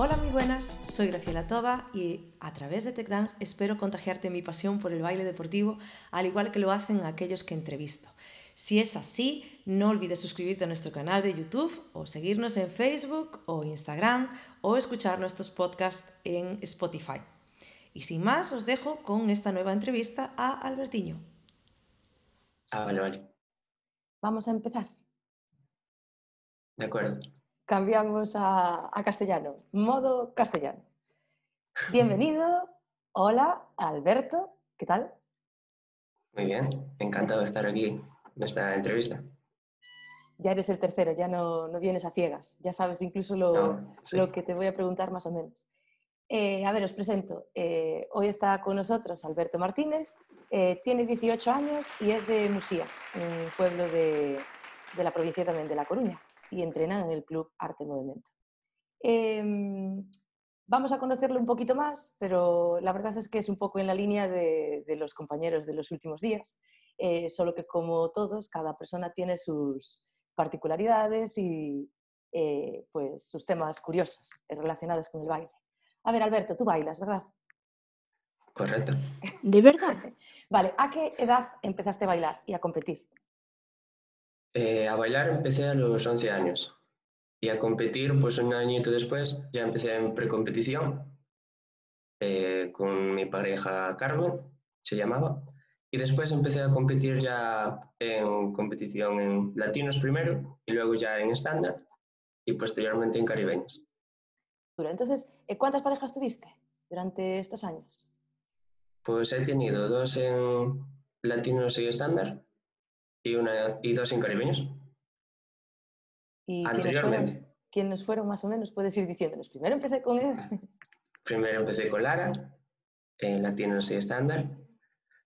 Hola, muy buenas, soy Graciela Toba y a través de TechDance espero contagiarte mi pasión por el baile deportivo, al igual que lo hacen aquellos que entrevisto. Si es así, no olvides suscribirte a nuestro canal de YouTube o seguirnos en Facebook o Instagram o escuchar nuestros podcasts en Spotify. Y sin más, os dejo con esta nueva entrevista a Albertiño. Ah, vale, vale. Vamos a empezar. De acuerdo. Cambiamos a, a castellano, modo castellano. Bienvenido. Hola, Alberto. ¿Qué tal? Muy bien, encantado de estar aquí en esta entrevista. Ya eres el tercero, ya no, no vienes a ciegas, ya sabes incluso lo, No, sí. lo que te voy a preguntar más o menos. Eh, a ver, os presento. Eh, hoy está con nosotros Alberto Martínez, eh, tiene 18 años y es de Musía, un pueblo de, de la provincia también de La Coruña, y entrena en el Club Arte Movimiento. Em, vamos a conocerlo un poquito más, pero la verdad es que es un poco en la línea de, de los compañeros de los últimos días, eh, solo que como todos, cada persona tiene sus particularidades y eh, pues sus temas curiosos relacionados con el baile. A ver, Alberto, tú bailas, ¿verdad? Correcto. ¿De verdad? Vale, ¿a qué edad empezaste a bailar y a competir? Eh, a bailar empecé a los 11 años y a competir, pues un añito después, ya empecé en precompetición eh, con mi pareja Carmen, se llamaba, y después empecé a competir ya en competición en latinos primero y luego ya en estándar y posteriormente en caribeños. Entonces, eh, ¿cuántas parejas tuviste durante estos años? Pues he tenido dos en latinos y estándar y, una, y dos en caribeños. ¿Y quiénes Anteriormente. fueron, quiénes fueron más o menos? Puedes ir diciéndonos. Primero empecé con él. Primero empecé con Lara, en latinos y estándar.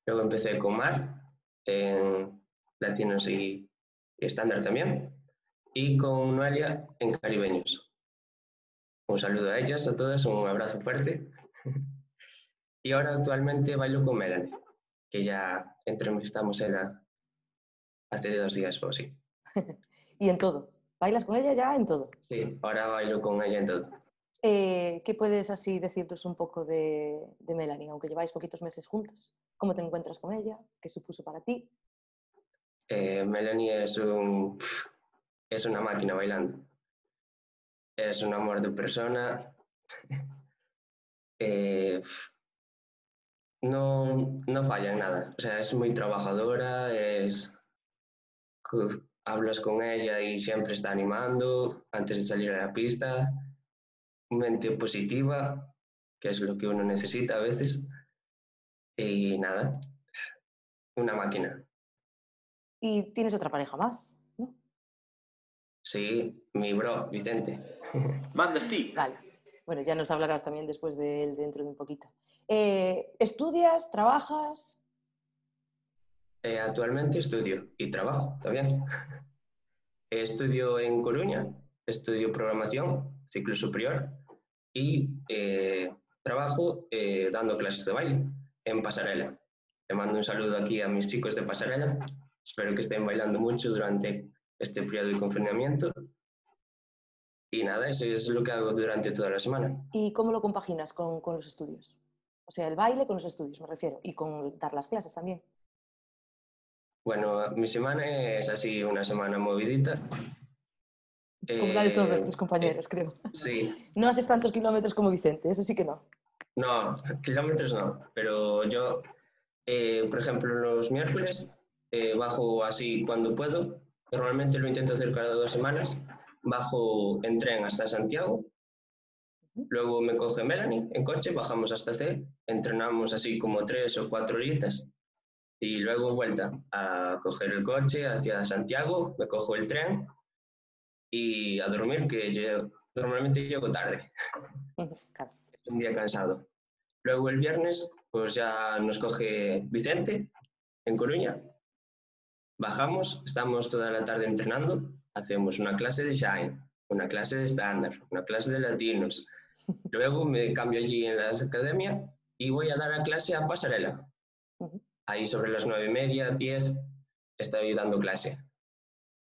Luego empecé con Mar, en latinos y, estándar también. Y con Noelia, en caribeños. Un saludo a ellas, a todas, un abrazo fuerte. y ahora actualmente bailo con Melanie, que ya entrevistamos ella hace dos días o así. y en todo. ¿Bailas con ella ya en todo? Sí, ahora bailo con ella en todo. Eh, ¿Qué puedes así decirnos un poco de, de Melanie, aunque lleváis poquitos meses juntos? ¿Cómo te encuentras con ella? ¿Qué supuso para ti? Eh, Melanie es, un, es una máquina bailando. Es un amor de persona. Eh, no, no falla en nada. O sea, es muy trabajadora, es, hablas con ella y siempre está animando antes de salir a la pista. Mente positiva, que es lo que uno necesita a veces. Y nada, una máquina. Y tienes otra pareja más, ¿no? Sí, mi bro, Vicente. Mandas ti. Vale. Bueno, ya nos hablarás también después de él dentro de un poquito. Eh, ¿Estudias? ¿Trabajas? Eh, actualmente estudio y trabajo también. estudio en Coruña, estudio programación, ciclo superior, y eh, trabajo eh, dando clases de baile en Pasarela. Te mando un saludo aquí a mis chicos de Pasarela. Espero que estén bailando mucho durante este periodo de confinamiento. Y nada, eso es lo que hago durante toda la semana. ¿Y cómo lo compaginas con, con los estudios? O sea, el baile con los estudios, me refiero, y con dar las clases también. Bueno, mi semana es así, una semana movidita. Como la de todos Eh, tus compañeros, creo. Sí, No haces tantos kilómetros como Vicente, eso sí que no. no, kilómetros no, pero yo, eh, por ejemplo, los miércoles eh, bajo así cuando puedo, normalmente lo intento hacer cada dos semanas, bajo en tren hasta Santiago, luego me coge Melanie en coche, bajamos hasta C, entrenamos así como tres o cuatro horitas y luego vuelta a coger el coche hacia Santiago, me cojo el tren y a dormir, que yo normalmente llego tarde es un día cansado. Luego el viernes, pues ya nos coge Vicente en Coruña. Bajamos, estamos toda la tarde entrenando, hacemos una clase de Shine, una clase de estándar, una clase de latinos. Luego me cambio allí en la academia y voy a dar la clase a Pasarela. Ahí sobre las nueve y media, diez, estoy dando clase.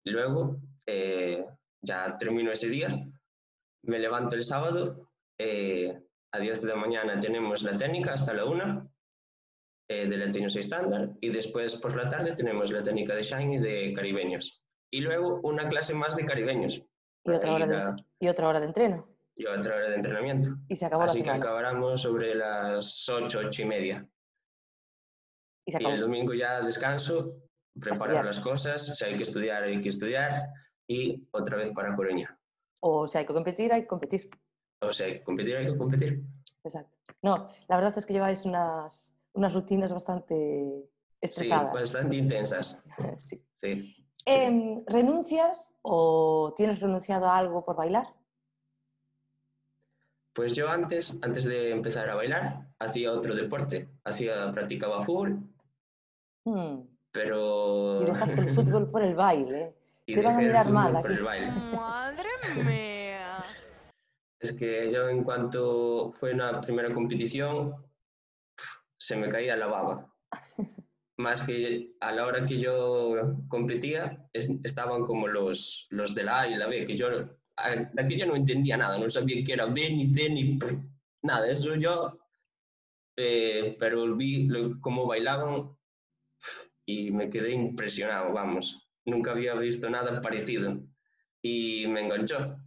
Luego, eh, ya termino ese día, me levanto el sábado eh, a 10 de la mañana tenemos la técnica hasta la 1 eh, de latinos estándar y después por la tarde tenemos la técnica de Shine y de caribeños. Y luego una clase más de caribeños. Y otra, hora de, y otra hora de entreno. y otra hora de entrenamiento. Y se acabó Así la que semana. acabáramos sobre las 8, 8 y media. Y se Y el domingo ya descanso, preparar estudiar. las cosas, si hay que estudiar, hay que estudiar y otra vez para Coruña. O si hay que competir, hay que competir. O sea, hay que competir, hay que competir. Exacto. No, la verdad es que lleváis unas, unas rutinas bastante Sí, estresadas. bastante intensas. Sí. Sí. Em, ¿Renuncias o tienes renunciado a algo por bailar? Pues yo antes, antes de empezar a bailar, hacía otro deporte. Hacía, practicaba fútbol, Hmm, pero... Y dejaste el fútbol por el baile. y te van a mirar mal por aquí. el baile. Madre mía. Es que yo en cuanto fue una primera competición, se me caía la baba. Más que a la hora que yo competía, es- estaban como los, los de la A y la B, que yo, a- de aquí yo no entendía nada, no sabía qué era B, ni C, ni nada, eso yo, eh, pero vi lo- cómo bailaban y me quedé impresionado, vamos, nunca había visto nada parecido y me enganchó,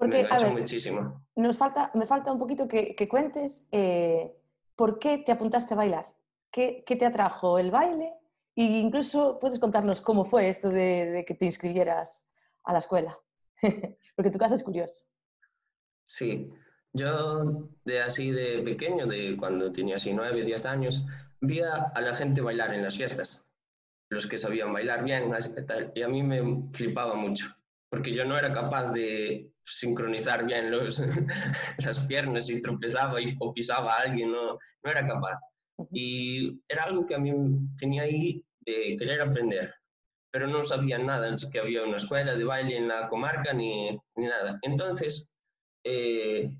me Porque, a enganchó ver, muchísimo. nos falta, me falta un poquito que, que cuentes eh, por qué te apuntaste a bailar. ¿Qué, qué te atrajo el baile? E incluso puedes contarnos cómo fue esto de, de que te inscribieras a la escuela. Porque tu casa es curioso. Sí, yo de así de pequeño, de cuando tenía así nueve, diez años, vi a, la gente bailar en las fiestas, los que sabían bailar bien, y a mí me flipaba mucho, porque yo no era capaz de sincronizar bien los, las piernas y tropezaba y, o pisaba a alguien, no, no era capaz. Y era algo que a mí tenía ahí de querer aprender, pero no sabía nada, que había una escuela de baile en la comarca ni, ni nada. Entonces, eh,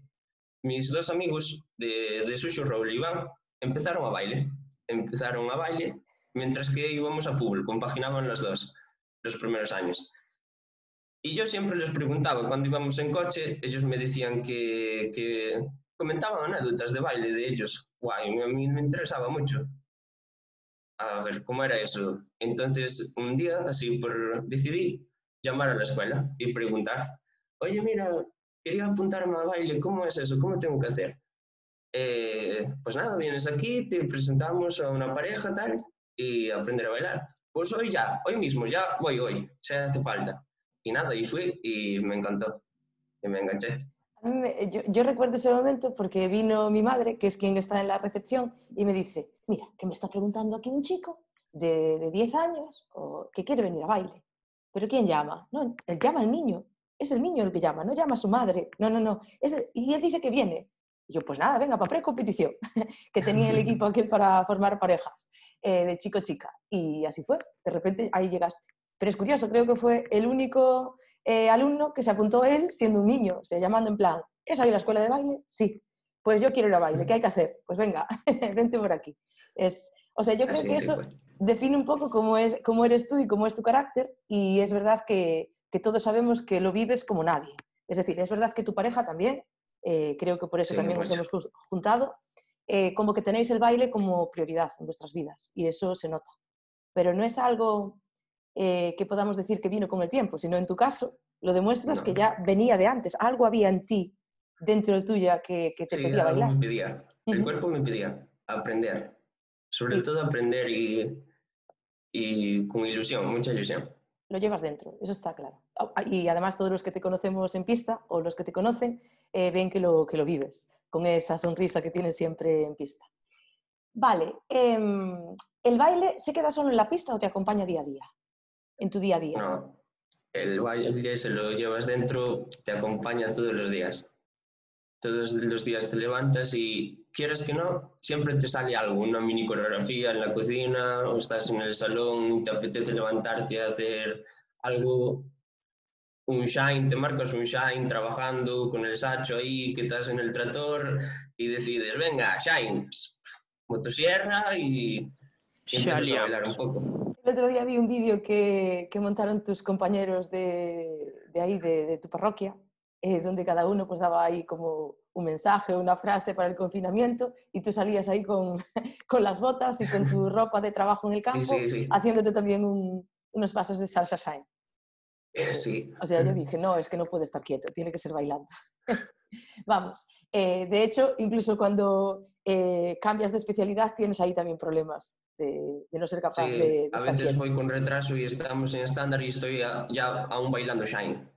mis dos amigos de, de Sushi Roll, Iván, empezaron a baile. Empezaron a baile mientras que íbamos a fútbol, compaginaban los dos los primeros años. Y yo siempre les preguntaba, cuando íbamos en coche, ellos me decían que, que comentaban anécdotas de baile de ellos. Guay, a mí me interesaba mucho. A ver, ¿cómo era eso? Entonces, un día, así por decidí llamar a la escuela y preguntar, oye, mira, quería apuntarme a baile, ¿cómo es eso? ¿Cómo tengo que hacer? Eh, pues nada, vienes aquí, te presentamos a una pareja tal y aprender a bailar. Pues hoy ya, hoy mismo, ya voy hoy, si hace falta. Y nada, y fui y me encantó, y me enganché. Yo recuerdo ese momento porque vino mi madre, que es quien está en la recepción, y me dice, mira, que me está preguntando aquí un chico de, de 10 años o, que quiere venir a baile. ¿Pero quién llama? No, él llama al niño. Es el niño el que llama, no llama a su madre. No, no, no. Es el- y él dice que viene. Y yo, pues nada, venga, para pre-competición, que tenía el equipo aquel para formar parejas eh, de chico-chica. Y así fue. De repente ahí llegaste. Pero es curioso, creo que fue el único eh, alumno que se apuntó él siendo un niño, o sea, llamando en plan, ¿es ahí la escuela de baile? Sí. Pues yo quiero ir a baile, ¿qué hay que hacer? Pues venga, vente por aquí. Es, o sea, yo creo Así que eso fue. define un poco cómo, es, cómo eres tú y cómo es tu carácter y es verdad que, que todos sabemos que lo vives como nadie. Es decir, es verdad que tu pareja también, eh, creo que por eso Sí, también nos hemos juntado, eh, como que tenéis el baile como prioridad en vuestras vidas y eso se nota. Pero no es algo eh, que podamos decir que vino con el tiempo, sino en tu caso lo demuestras No. que ya venía de antes, algo había en ti, dentro tuya, que, que te Sí, pedía bailar. me. El cuerpo me pedía aprender. Sobre Sí. todo aprender y, y con ilusión, mucha ilusión. Lo llevas dentro, eso está claro. Y además todos los que te conocemos en pista o los que te conocen eh, ven que lo, que lo vives, con esa sonrisa que tienes siempre en pista. Vale, em, ¿el baile se queda solo en la pista o te acompaña día a día? En tu día a día. No, el baile se lo llevas dentro, te acompaña todos los días. Todos los días te levantas y quieres que no, siempre te sale algo, una mini coreografía en la cocina o estás en el salón y te apetece levantarte a hacer algo, un shine, te marcas un shine trabajando con el sacho ahí que estás en el tractor y decides, venga, shine, motosierra y, y empiezas a bailar un poco. El otro día vi un vídeo que, que montaron tus compañeros de, de ahí, de, de tu parroquia, eh, donde cada uno pues daba ahí como un mensaje, una frase para el confinamiento y tú salías ahí con, con las botas y con tu ropa de trabajo en el campo, Sí, sí, sí. haciéndote también un- unos pasos de salsa shine. Sí. O sea, yo dije, no, es que no puede estar quieto, tiene que ser bailando. Vamos, eh, de hecho, incluso cuando eh, cambias de especialidad tienes ahí también problemas de, de no ser capaz Sí, de, de a estar veces quieto. voy con retraso y estamos en estándar y estoy a- ya aún bailando Shine.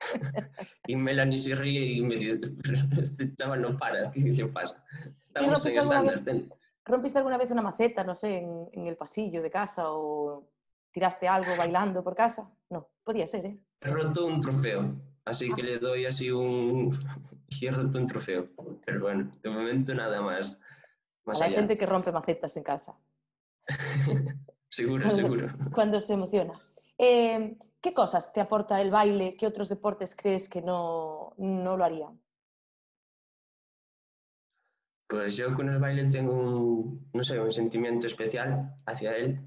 y Melanie se ríe y me dice, este chaval no para, ¿qué le pasa? Estamos rompiste en alguna estándar. ¿Rompiste alguna vez una maceta, no sé, en, en el pasillo de casa o tiraste algo bailando por casa? No, podía ser, ¿eh? He roto un trofeo, así que le doy así un... y he roto un trofeo. Pero bueno, de momento nada más. Más Hay allá. gente que rompe macetas en casa Seguro, Cuando- seguro. cuando se emociona. Eh, ¿Qué cosas te aporta el baile? ¿Qué otros deportes crees que no, no lo harían? Pues yo con el baile tengo un, no sé, un sentimiento especial hacia él.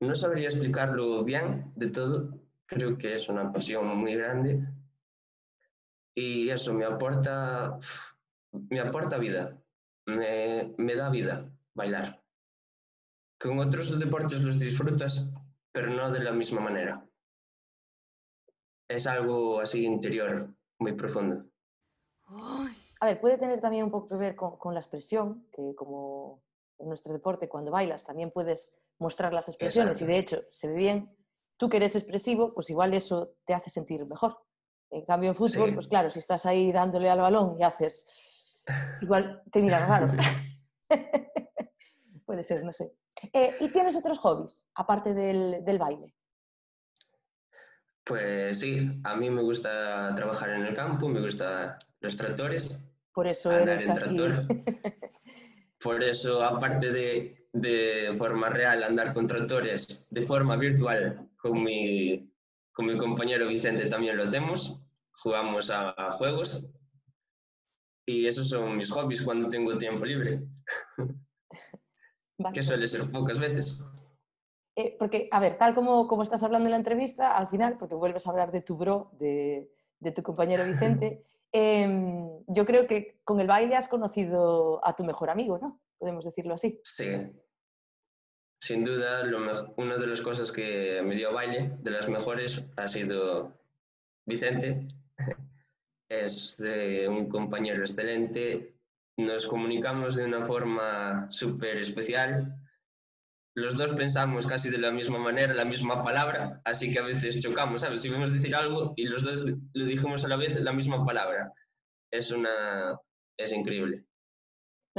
No sabría explicarlo bien de todo, creo que es una pasión muy grande y eso me aporta, me aporta vida, me, me da vida bailar. Con otros deportes los disfrutas, pero no de la misma manera. Es algo así interior, muy profundo. A ver, puede tener también un poco que ver con, con la expresión, que como en nuestro deporte, cuando bailas, también puedes mostrar las expresiones y de hecho se ve bien. Tú que eres expresivo, pues igual eso te hace sentir mejor. En cambio, en fútbol, Sí. pues claro, si estás ahí dándole al balón y haces, igual te miran raro. puede ser, no sé. Eh, ¿Y tienes otros hobbies, aparte del, del baile? Pues sí, a mí me gusta trabajar en el campo, me gustan los tractores, Por eso andar eres en aquí. tractor. Por eso, aparte de, de forma real andar con tractores, de forma virtual, con mi, con mi compañero Vicente también lo hacemos, jugamos a, a juegos y esos son mis hobbies cuando tengo tiempo libre, Vale. que suele ser pocas veces. Eh, porque, a ver, tal como, como estás hablando en la entrevista, al final, porque vuelves a hablar de tu bro, de, de tu compañero Vicente, em, yo creo que con el baile has conocido a tu mejor amigo, ¿no? Podemos decirlo así. Sí, sin duda, una de las cosas que me dio baile, de las mejores, ha sido Vicente. Es eh, un compañero excelente, nos comunicamos de una forma súper especial. Los dos pensamos casi de la misma manera, la misma palabra, así que a veces chocamos, ¿sabes? Si vamos decir algo y los dos lo dijimos a la vez la misma palabra. Es una... es increíble.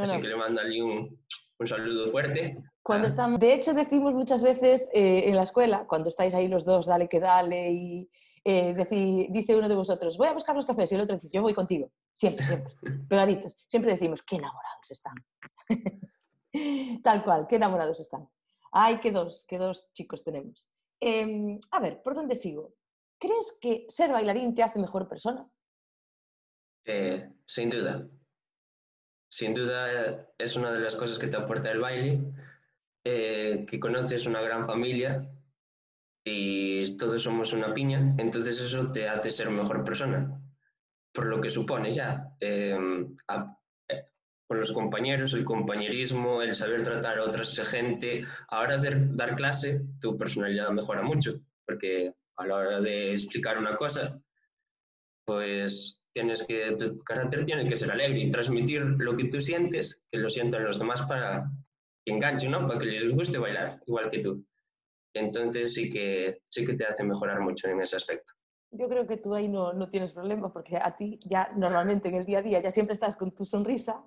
No, Así no. que le mando allí un, un saludo fuerte. Cuando Ah. estamos, de hecho, decimos muchas veces eh, en la escuela, cuando estáis ahí los dos, dale que dale, y eh, dice uno de vosotros, voy a buscar los cafés, y el otro dice, yo voy contigo. Siempre, siempre, pegaditos. Siempre decimos, qué enamorados están. Tal cual, qué enamorados están. Ay, qué dos, qué dos chicos tenemos. Em, a ver, ¿por dónde sigo? ¿Crees que ser bailarín te hace mejor persona? Eh, sin duda. Sin duda es una de las cosas que te aporta el baile, eh, que conoces una gran familia y todos somos una piña, entonces eso te hace ser mejor persona, por lo que supone ya. a- eh, con los compañeros, el compañerismo, el saber tratar a otra gente. Ahora hacer, dar clase, tu personalidad mejora mucho, porque a la hora de explicar una cosa, pues tienes que, tu carácter tiene que ser alegre y transmitir lo que tú sientes, que lo sientan los demás para que enganchen, ¿no? Para que les guste bailar, igual que tú. Entonces sí que, sí que te hace mejorar mucho en ese aspecto. Yo creo que tú ahí no, no tienes problema porque a ti ya normalmente en el día a día ya siempre estás con tu sonrisa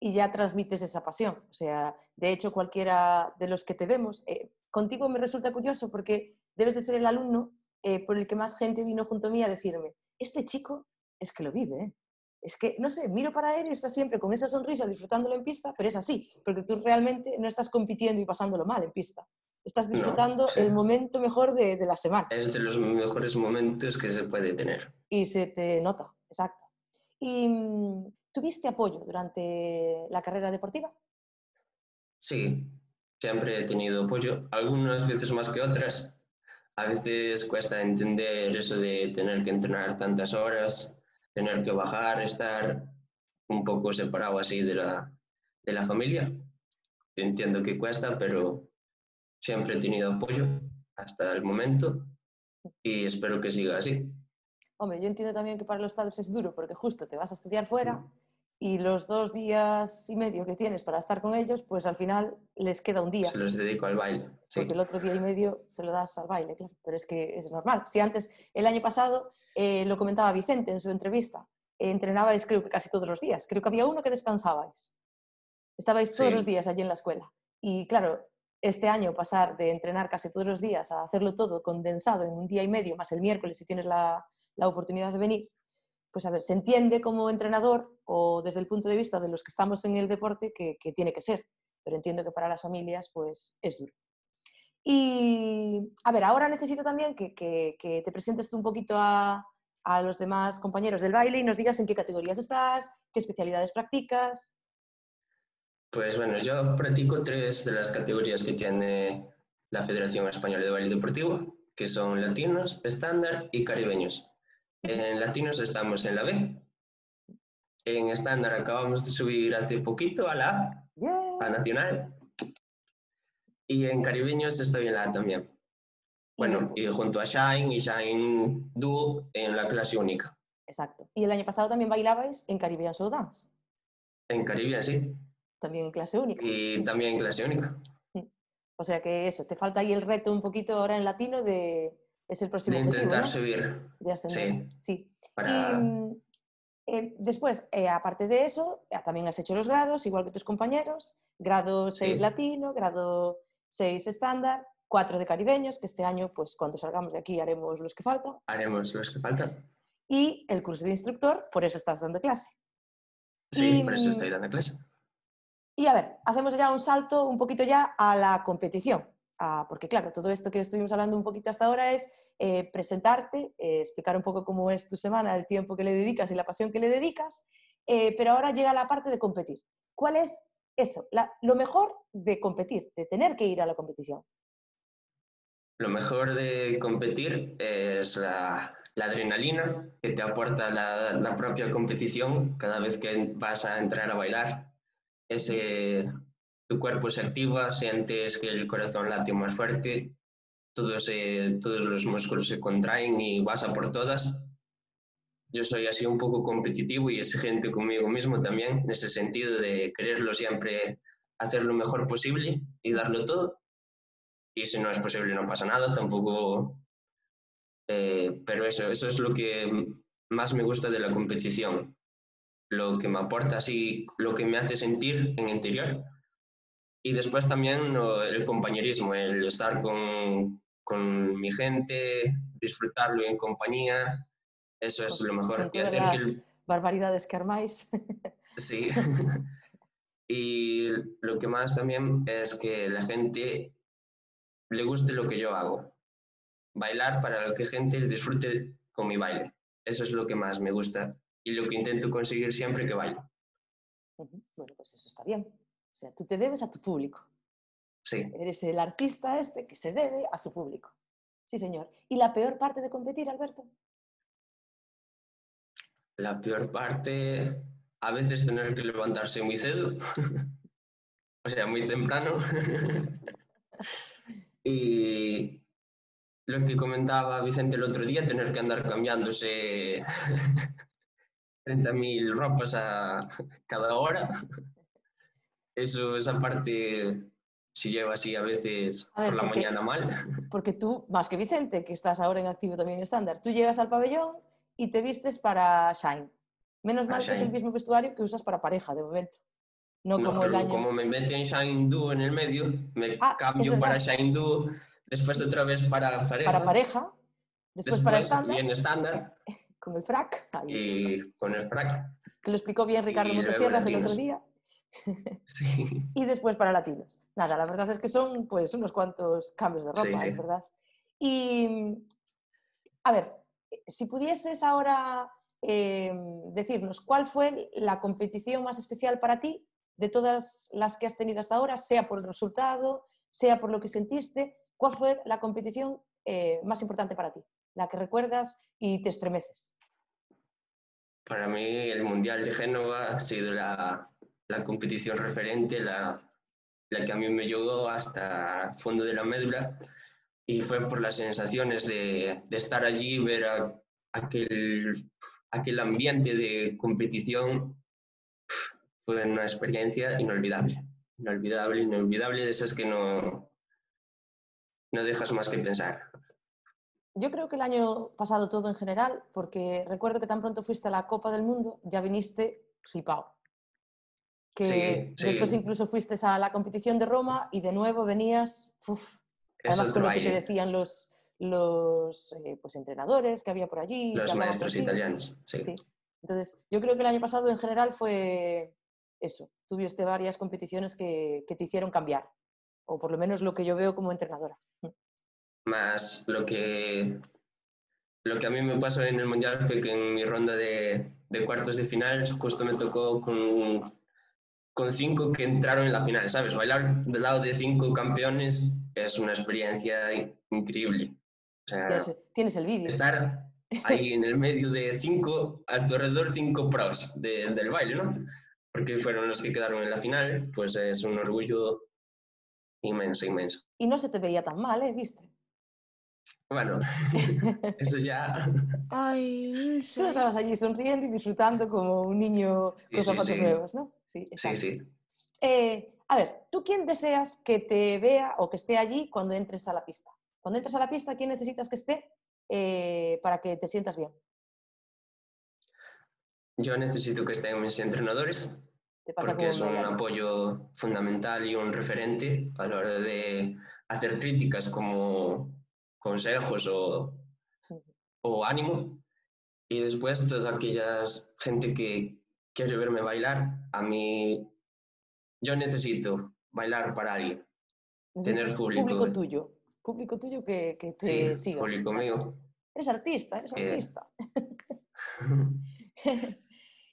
y ya transmites esa pasión. O sea, de hecho cualquiera de los que te vemos, eh, contigo me resulta curioso porque debes de ser el alumno eh, por el que más gente vino junto a mí a decirme, este chico es que lo vive. Es que, no sé, miro para él y está siempre con esa sonrisa disfrutándolo en pista, pero es así, porque tú realmente no estás compitiendo y pasándolo mal en pista. Estás No, disfrutando sí. el momento mejor de, de la semana. Es de los mejores momentos que se puede tener. y se te nota, exacto. ¿Y mm, tuviste apoyo durante la carrera deportiva? Sí, siempre he tenido apoyo, algunas veces más que otras. a veces cuesta entender eso de tener que entrenar tantas horas, tener que bajar, estar un poco separado así de la, de la familia. Entiendo que cuesta, pero siempre he tenido apoyo hasta el momento y espero que siga así. Hombre, yo entiendo también que para los padres es duro porque justo te vas a estudiar fuera y los dos días y medio que tienes para estar con ellos, pues al final les queda un día. Se los dedico al baile. Sí. Porque el otro día y medio se lo das al baile, claro. Pero es que es normal. Si antes, el año pasado, eh, lo comentaba Vicente en su entrevista, eh, entrenabais creo que casi todos los días. Creo que había uno que descansabais. Estabais todos Sí. los días allí en la escuela. Y claro, este año pasar de entrenar casi todos los días a hacerlo todo condensado en un día y medio, más el miércoles si tienes la, la oportunidad de venir, pues a ver, se entiende como entrenador o desde el punto de vista de los que estamos en el deporte que, que tiene que ser, pero entiendo que para las familias pues es duro. Y a ver, ahora necesito también que, que- que te presentes tú un poquito a, a los demás compañeros del baile y nos digas en qué categorías estás, qué especialidades practicas. Pues bueno, yo practico tres de las categorías que tiene la Federación Española de Baile Deportivo, que son latinos, estándar y caribeños. En latinos estamos en la B. En estándar acabamos de subir hace poquito a la A, nacional. Y en caribeños estoy en la A también. Bueno, y junto a Shine y Shine Duo en la clase única. Exacto. Y el año pasado también bailabais en Caribbean Soul Dance, En Caribe, sí. también en clase única. Y también en clase única. O sea que eso, te falta ahí el reto un poquito ahora en latino de... Es el próximo De objetivo, intentar ¿no? subir De ascender. Sí. para... Y, mm, eh, después, eh, aparte de eso, eh, también has hecho los grados, igual que tus compañeros. Grado 6 Sí. latino, grado 6 estándar, 4 de caribeños, que este año, pues cuando salgamos de aquí haremos los que faltan. Haremos los que faltan. Y el curso de instructor, por eso estás dando clase. Sí, Y, por eso mm, estoy dando clase. Y a ver, hacemos ya un salto un poquito ya a la competición. Ah, porque claro, todo esto que estuvimos hablando un poquito hasta ahora es eh, presentarte, eh, explicar un poco cómo es tu semana, el tiempo que le dedicas y la pasión que le dedicas, eh, pero ahora llega la parte de competir. ¿Cuál es eso? La- lo mejor de competir, de tener que ir a la competición. Lo mejor de competir es la, la adrenalina que te aporta la, la propia competición cada vez que vas a entrar a bailar. Ese, tu cuerpo se activa, sientes que el corazón late más fuerte, todos, eh, todos los músculos se contraen y vas a por todas. Yo soy así un poco competitivo y exigente conmigo mismo también, en ese sentido de quererlo siempre hacer lo mejor posible y darlo todo y si no es posible no pasa nada, tampoco... eh, pero eso, eso es lo que más me gusta de la competición, lo que me aporta así, lo que me hace sentir en interior. Y después también el compañerismo, el estar con, con mi gente, disfrutarlo en compañía, eso es lo mejor. Y hacer que el- las barbaridades que armáis. Sí. y lo que más también es que la gente le guste lo que yo hago. Bailar para que gente disfrute con mi baile. Eso es lo que más me gusta y lo que intento conseguir siempre que bailo. Bueno, pues eso está bien. O sea, tú te debes a tu público. Sí. Eres el artista este que se debe a su público. Sí, señor. ¿Y la peor parte de competir, Alberto? La peor parte, a veces tener que levantarse muy cedo, o sea, muy temprano. y lo que comentaba Vicente el otro día, tener que andar cambiándose 30.000 ropas a cada hora. Eso, esa parte, si lleva así a veces A ver, por la porque- mañana mal. Porque tú, más que Vicente, que estás ahora en activo también estándar, tú llegas al pabellón y te vistes para Shine. Menos mal que es el mismo vestuario que usas para pareja, de momento. No, No, como el año... como me meten Shine Duo en el medio, me Ah, cambio para. Shine Duo, después otra vez para pareja, para pareja, después, para estándar, bien estándar con el frac, ahí, y con el frac. que lo explicó bien Ricardo Motosierras el otro día, Sí, y después para latinos. Nada, la verdad es que son pues unos cuantos cambios de ropa, Sí, sí. es verdad. Y, a ver, si pudieses ahora eh, decirnos cuál fue la competición más especial para ti de todas las que has tenido hasta ahora, sea por el resultado, sea por lo que sentiste, ¿cuál fue la competición eh, más importante para ti? La que recuerdas y te estremeces. Para mí el Mundial de Génova ha sido la, la competición referente, la, la que a mí me llegó hasta fondo de la médula y fue por las sensaciones de, de estar allí, ver aquel, aquel ambiente de competición. Fue una experiencia inolvidable, inolvidable, inolvidable, de esas que no, no dejas más que pensar. Yo creo que el año pasado todo en general, porque recuerdo que tan pronto fuiste a la Copa del Mundo, ya viniste flipado. Que Sí, sí. después incluso fuiste a la competición de Roma y de nuevo venías, uf, además con lo que te decían los, los eh, pues, entrenadores que había por allí. los maestros italianos. Sí. Sí. Entonces, yo creo que el año pasado en general fue eso. Tuviste varias competiciones que, que te hicieron cambiar, o por lo menos lo que yo veo como entrenadora. Más lo que, lo que a mí me pasó en el Mundial fue que en mi ronda de, de cuartos de final justo me tocó con, con cinco que entraron en la final, ¿sabes? Bailar del lado de cinco campeones es una experiencia in- increíble. O sea, Tienes, el vídeo. estar ahí en el medio de cinco, a tu alrededor cinco pros de- del baile, ¿no? Porque fueron los que quedaron en la final, pues es un orgullo inmenso, inmenso. Y no se te veía tan mal, ¿eh? ¿Viste? Bueno, eso ya... Ay, en Tú serio. estabas allí sonriendo y disfrutando como un niño Sí, con sí, zapatos sí. nuevos, ¿no? Sí, Sí, exacto. sí. Eh, a ver, ¿tú quién deseas que te vea o que esté allí cuando entres a la pista? Cuando entres a la pista, ¿quién necesitas que esté eh, para que te sientas bien? Yo necesito que estén mis entrenadores porque es un apoyo fundamental y un referente a la hora de hacer críticas como consejos o, o ánimo. Y después toda aquella gente que quiere verme bailar, a mí yo necesito bailar para alguien. tener público. Público tuyo. Público tuyo que, que te Sí, siga. público mío. Eres artista, eres Eh. artista.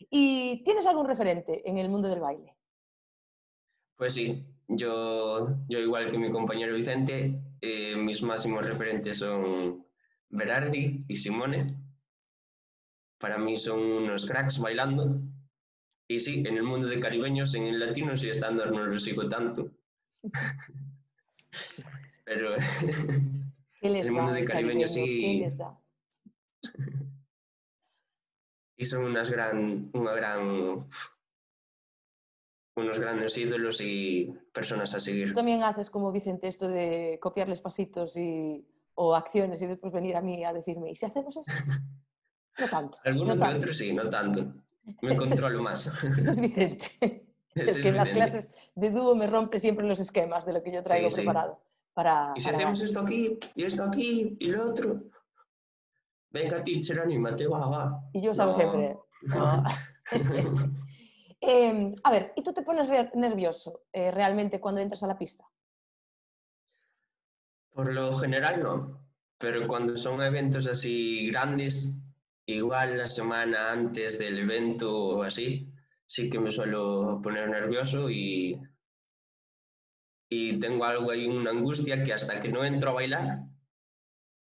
¿Y tienes algún referente en el mundo del baile? Pues sí, yo, yo igual que mi compañero Vicente, eh, mis máximos referentes son Berardi y Simone. Para mí son unos cracks bailando. Y sí, en el mundo de caribeños, en el latino sí estándar no lo sigo tanto. Pero ¿Qué les El mundo da de el caribeño, sí. les da? y son unas gran, una gran, unos grandes ídolos y personas a seguir. Tú también haces como Vicente esto de copiarles pasitos y, o acciones y después venir a mí a decirme, ¿y si hacemos esto? No tanto. Algunos no de otros sí, no tanto. Me Ese es- controlo más. Eso es Vicente. Ese es que en las clases de dúo me rompe siempre los esquemas de lo que yo traigo Sí, sí. preparado. Para, Y si para hacemos esto aquí, y esto aquí, y lo otro. Venga, teacher, anímate, va, va. Y yo os hago No. siempre. no. Em, a ver, ¿y tú te pones re- nervioso eh, realmente cuando entras a la pista? Por lo general no, pero cuando son eventos así grandes, igual la semana antes del evento o así, sí que me suelo poner nervioso y, y tengo algo ahí, una angustia que hasta que no entro a bailar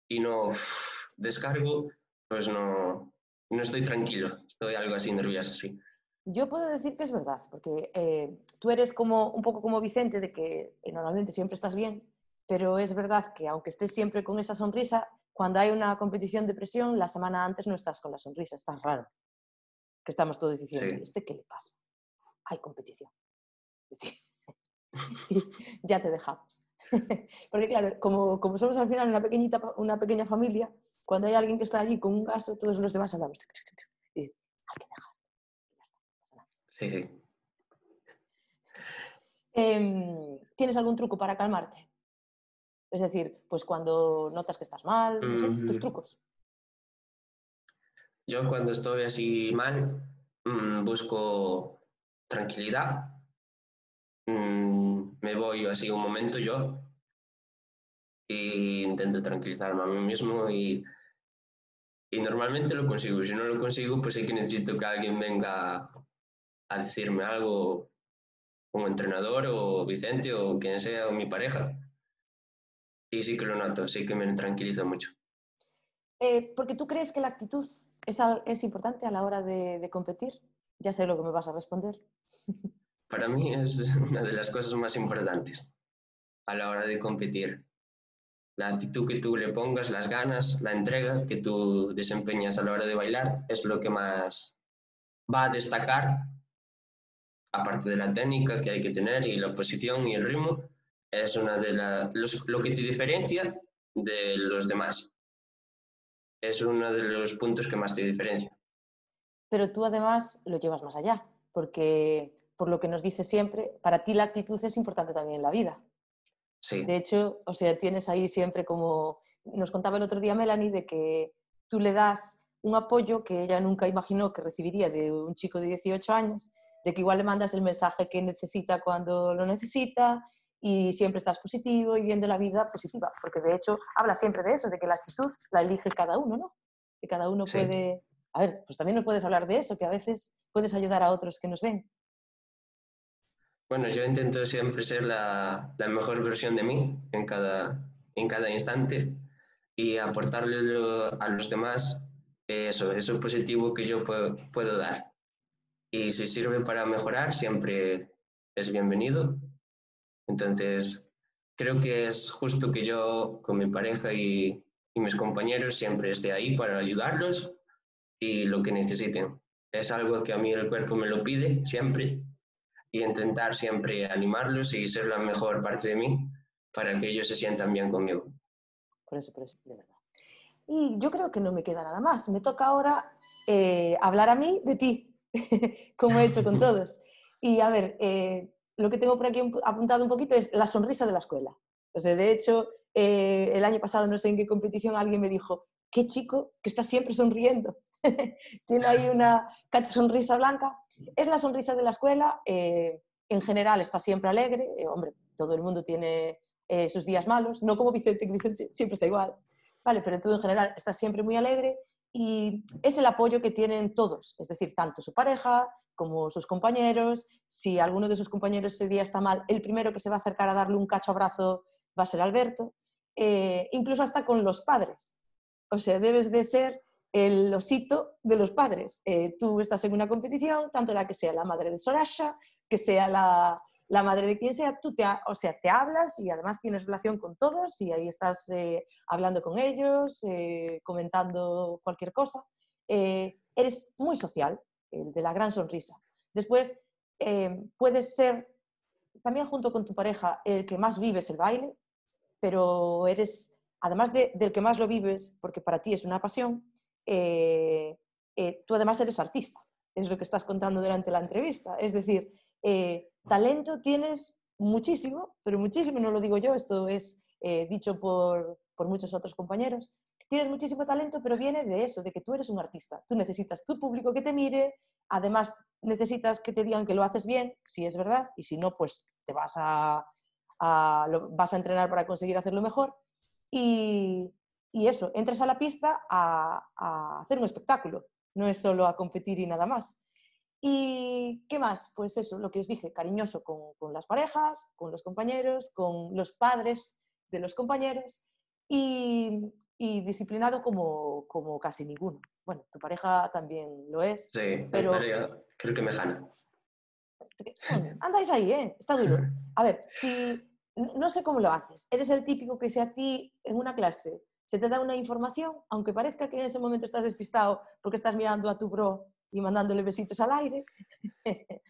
y no uf, descargo, pues no, no estoy tranquilo, estoy algo así nervioso, sí. Yo puedo decir que es verdad, porque eh, tú eres como un poco como Vicente, de que eh, normalmente siempre estás bien, pero es verdad que aunque estés siempre con esa sonrisa, cuando hay una competición de presión, la semana antes no estás con la sonrisa, estás raro. Que estamos todos diciendo, Sí. "¿Y ¿este qué le pasa? Hay competición. Y ya te dejamos. Porque claro, como, como somos al final una, pequeñita, una pequeña familia, cuando hay alguien que está allí con un gaso, todos los demás hablamos. Y hay que dejar. Sí. Em, ¿Tienes algún truco para calmarte? Es decir, pues cuando notas que estás mal, no sé, tus trucos. Yo cuando estoy así mal, mm, busco tranquilidad. Mm, me voy así un momento yo e intento tranquilizarme a mí mismo y, y normalmente lo consigo. Si no lo consigo, pues sí que necesito que alguien venga a decirme algo, un entrenador o Vicente o quien sea, o mi pareja. Y sí que lo noto, sí que me tranquiliza mucho. Eh, porque tú crees que la actitud es, al- es importante a la hora de, de competir. Ya sé lo que me vas a responder. Para mí es una de las cosas más importantes a la hora de competir. La actitud que tú le pongas, las ganas, la entrega que tú desempeñas a la hora de bailar es lo que más va a destacar, aparte de la técnica que hay que tener y la posición y el ritmo, es una de la- los- lo que te diferencia de los demás. Es uno de los puntos que más te diferencia. Pero tú además lo llevas más allá, porque por lo que nos dices siempre, para ti la actitud es importante también en la vida. Sí, De hecho, o sea, tienes ahí siempre como, nos contaba el otro día Melanie, de que tú le das un apoyo que ella nunca imaginó que recibiría de un chico de 18 años, de que igual le mandas el mensaje que necesita cuando lo necesita y siempre estás positivo y viendo la vida positiva, porque de hecho habla siempre de eso, de que la actitud la elige cada uno, ¿no? Que cada uno Sí. puede... A ver, pues también nos puedes hablar de eso, que a veces puedes ayudar a otros que nos ven. Bueno, yo intento siempre ser la, la mejor versión de mí en cada, en cada instante y aportarle lo- a los demás eso, eso positivo que yo puedo, puedo dar. Y si sirve para mejorar, siempre es bienvenido. Entonces, creo que es justo que yo con mi pareja y, y mis compañeros siempre esté ahí para ayudarlos y lo que necesiten. Es algo que a mí el cuerpo me lo pide siempre y intentar siempre animarlos y ser la mejor parte de mí para que ellos se sientan bien conmigo. Por eso, por eso, de verdad. Y yo creo que no me queda nada más. Me toca ahora eh, hablar a mí de ti, como he hecho con todos. Y a ver, eh, lo que tengo por aquí un- apuntado un poquito es la sonrisa de la escuela. O sea, de hecho, eh, el año pasado, no sé en qué competición, alguien me dijo, qué chico que está siempre sonriendo. Tiene ahí una cacha sonrisa blanca. Es la sonrisa de la escuela. eh, en general está siempre alegre. eh, hombre, todo el mundo tiene eh, sus días malos, no como Vicente, que Vicente siempre está igual. Vale, pero tú en general estás siempre muy alegre y es el apoyo que tienen todos, es decir, tanto su pareja como sus compañeros. Si alguno de sus compañeros ese día está mal, el primero que se va a acercar a darle un cacho abrazo va a ser Alberto, eh, incluso hasta con los padres. O sea, debes de ser el osito de los padres. Eh, tú estás en una competición, tanto da que sea la madre de Sorasha, que sea la, la madre de quien sea, tú te, o sea, te hablas y además tienes relación con todos y ahí estás eh, hablando con ellos, eh, comentando cualquier cosa. Eh, eres muy social, el de la gran sonrisa. Después, eh, puedes ser también junto con tu pareja el que más vives el baile, pero eres, además de- del que más lo vives, porque para ti es una pasión, eh, eh, tú además eres artista, es lo que estás contando durante la entrevista. Es decir, eh, talento tienes muchísimo, pero muchísimo, no lo digo yo, esto es eh, dicho por, por muchos otros compañeros. Tienes muchísimo talento, pero viene de eso, de que tú eres un artista. Tú necesitas tu público que te mire, además necesitas que te digan que lo haces bien, si es verdad, y si no, pues te vas a, a- lo- vas a entrenar para conseguir hacerlo mejor. Y, y eso, entras a la pista a, a hacer un espectáculo, no es solo a competir y nada más. ¿Y qué más? Pues eso, lo que os dije, cariñoso con, con las parejas, con los compañeros, con los padres de los compañeros y, y disciplinado como, como casi ninguno. Bueno, tu pareja también lo es. Sí, Pero- creo que me gana. Bueno, andáis ahí, ¿eh? Está duro. A ver, si no sé cómo lo haces, eres el típico que si a ti en una clase se te da una información, aunque parezca que en ese momento estás despistado porque estás mirando a tu bro y mandándole besitos al aire,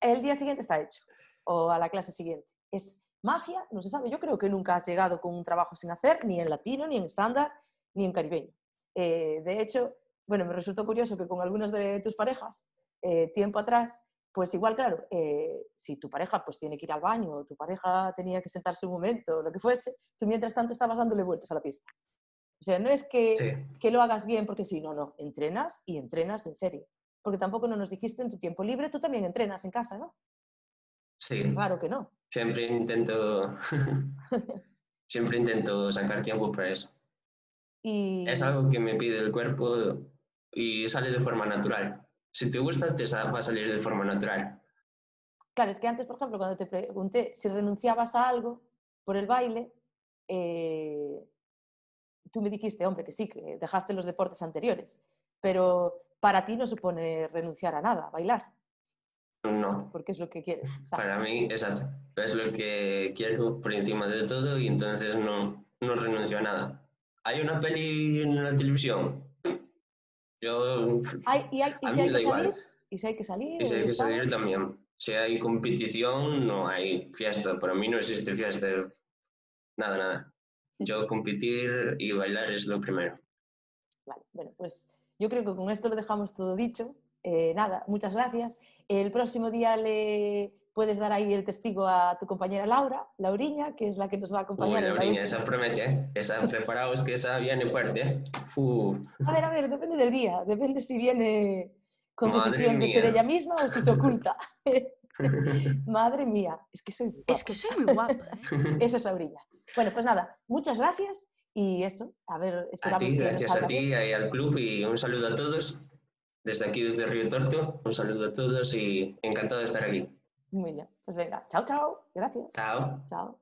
el día siguiente está hecho, o a la clase siguiente. Es magia, no se sabe. Yo creo que nunca has llegado con un trabajo sin hacer, ni en latino, ni en estándar, ni en caribeño. Eh, de hecho, bueno, me resultó curioso que con algunas de tus parejas, eh, tiempo atrás, pues igual, claro, eh, si tu pareja pues tiene que ir al baño o tu pareja tenía que sentarse un momento lo que fuese, tú mientras tanto estabas dándole vueltas a la pista. O sea, no es que, Sí, que lo hagas bien porque sí, no, no, entrenas y entrenas en serio. Porque tampoco no nos dijiste en tu tiempo libre, tú también entrenas en casa, ¿no? sí. Claro que no. Siempre intento, siempre intento sacar tiempo para eso. Y Es algo que me pide el cuerpo y sale de forma natural. Si te gusta, te va a salir de forma natural. claro, es que antes, por ejemplo, cuando te pregunté si renunciabas a algo por el baile, eh, tú me dijiste, hombre, que sí, que dejaste los deportes anteriores, pero para ti no supone renunciar a nada, bailar, No, porque es lo que quieres. ¿sabes? para mí, exacto. Es lo que quiero por encima de todo y entonces no, no renuncio a nada. ¿Hay una peli en la televisión? Yo, Ay, y, hay- y si que igual. salir, y si hay que salir, Y si hay que tal, salir también. Si hay competición, no hay fiesta. Para mí no existe fiesta. Nada, nada. Yo competir y bailar es lo primero. Vale, bueno, pues yo creo que con esto lo dejamos todo dicho. Eh, nada, muchas gracias. El próximo día le puedes dar ahí el testigo a tu compañera Laura, Lauriña, que es la que nos va a Uy, acompañar. la Lauriña, última. esa promete, ¿eh? Esa, preparaos que esa viene fuerte, ¿eh? A ver, a ver, depende del día, depende si viene con Madre decisión de ser mía. ella misma o si se oculta. Madre mía, es que soy muy Es guapa. que soy muy guapa, ¿eh? Esa es Laurilla. Bueno, pues nada, muchas gracias y eso, a ver, A esperamos ti, que gracias a ti y al club y un saludo a todos. Desde aquí, desde Río Torto, un saludo a todos y encantado de estar aquí. Muy bien, pues venga, chao, chao, gracias. Chao. Chao.